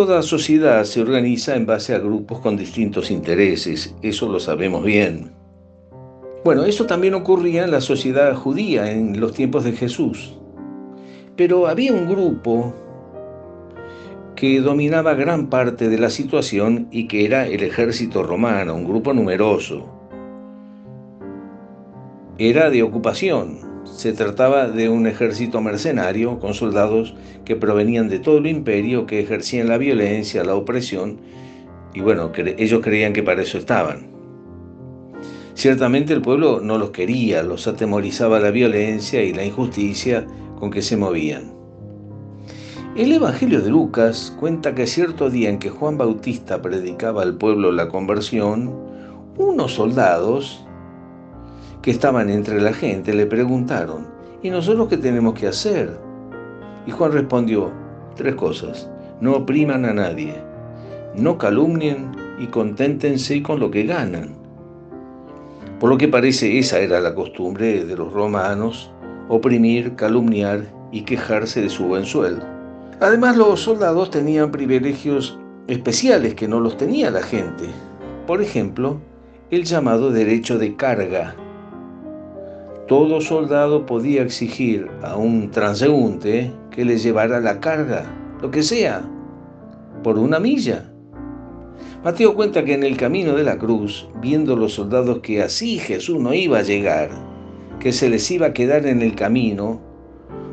Toda sociedad se organiza en base a grupos con distintos intereses, eso lo sabemos bien. Bueno, eso también ocurría en la sociedad judía en los tiempos de Jesús. Pero había un grupo que dominaba gran parte de la situación y que era el ejército romano, un grupo numeroso. Era de ocupación, se trataba de un ejército mercenario con soldados que provenían de todo el imperio, que ejercían la violencia, la opresión, y bueno, ellos creían que para eso estaban. Ciertamente el pueblo no los quería, los atemorizaba la violencia y la injusticia con que se movían. El Evangelio de Lucas cuenta que cierto día en que Juan Bautista predicaba al pueblo la conversión, unos soldados que estaban entre la gente le preguntaron, ¿y nosotros qué tenemos que hacer? Y Juan respondió, tres cosas, no opriman a nadie, no calumnien y conténtense con lo que ganan. Por lo que parece esa era la costumbre de los romanos, oprimir, calumniar y quejarse de su buen sueldo. Además los soldados tenían privilegios especiales que no los tenía la gente. Por ejemplo, el llamado derecho de carga, todo soldado podía exigir a un transeúnte que le llevara la carga, lo que sea, por una milla. Mateo cuenta que en el camino de la cruz, viendo los soldados que así Jesús no iba a llegar, que se les iba a quedar en el camino,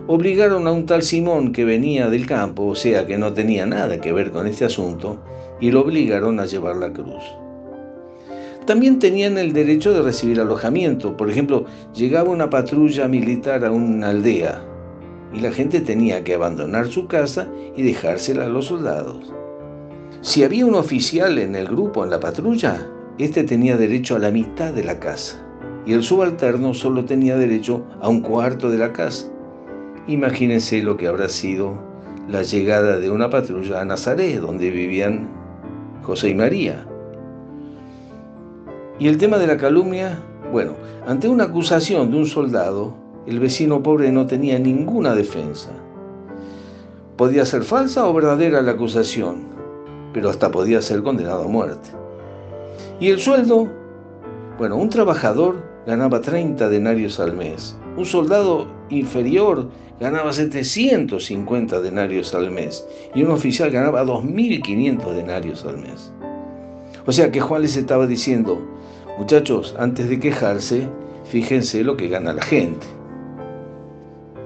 obligaron a un tal Simón que venía del campo, o sea que no tenía nada que ver con este asunto, y lo obligaron a llevar la cruz también tenían el derecho de recibir alojamiento. Por ejemplo, llegaba una patrulla militar a una aldea y la gente tenía que abandonar su casa y dejársela a los soldados. Si había un oficial en el grupo, en la patrulla, este tenía derecho a la mitad de la casa y el subalterno solo tenía derecho a un cuarto de la casa. Imagínense lo que habrá sido la llegada de una patrulla a Nazaret, donde vivían José y María. Y el tema de la calumnia, bueno, ante una acusación de un soldado, el vecino pobre no tenía ninguna defensa. Podía ser falsa o verdadera la acusación, pero hasta podía ser condenado a muerte. Y el sueldo, bueno, un trabajador ganaba 30 denarios al mes, un soldado inferior ganaba 750 denarios al mes y un oficial ganaba 2.500 denarios al mes. O sea que Juan les estaba diciendo, Muchachos, antes de quejarse, fíjense lo que gana la gente.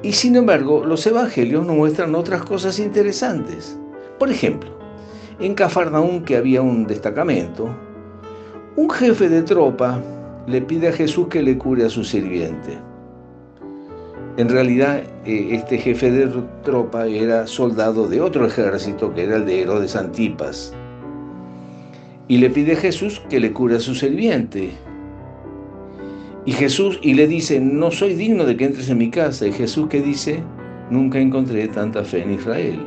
Y sin embargo, los evangelios nos muestran otras cosas interesantes. Por ejemplo, en Cafarnaún, que había un destacamento, un jefe de tropa le pide a Jesús que le cure a su sirviente. En realidad, eh, este jefe de tropa era soldado de otro ejército, que era el de Herodes Antipas y le pide a Jesús que le cure a su sirviente. Y Jesús y le dice, no soy digno de que entres en mi casa. Y Jesús que dice, nunca encontré tanta fe en Israel.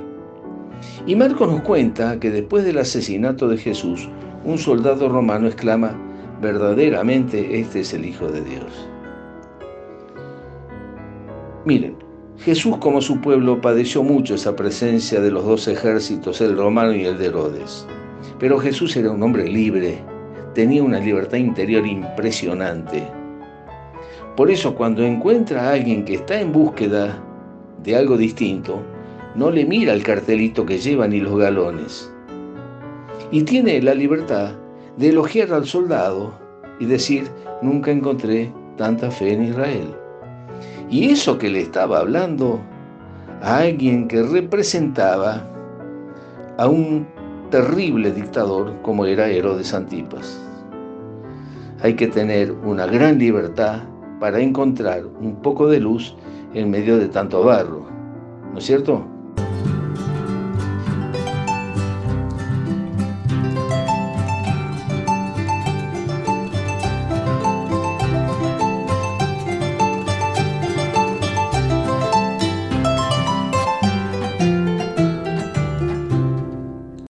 Y Marcos nos cuenta que después del asesinato de Jesús, un soldado romano exclama, verdaderamente este es el Hijo de Dios. Miren, Jesús como su pueblo padeció mucho esa presencia de los dos ejércitos, el romano y el de Herodes. Pero Jesús era un hombre libre, tenía una libertad interior impresionante. Por eso cuando encuentra a alguien que está en búsqueda de algo distinto, no le mira el cartelito que lleva ni los galones. Y tiene la libertad de elogiar al soldado y decir, nunca encontré tanta fe en Israel. Y eso que le estaba hablando a alguien que representaba a un terrible dictador como era Herodes Antipas. Hay que tener una gran libertad para encontrar un poco de luz en medio de tanto barro, ¿no es cierto?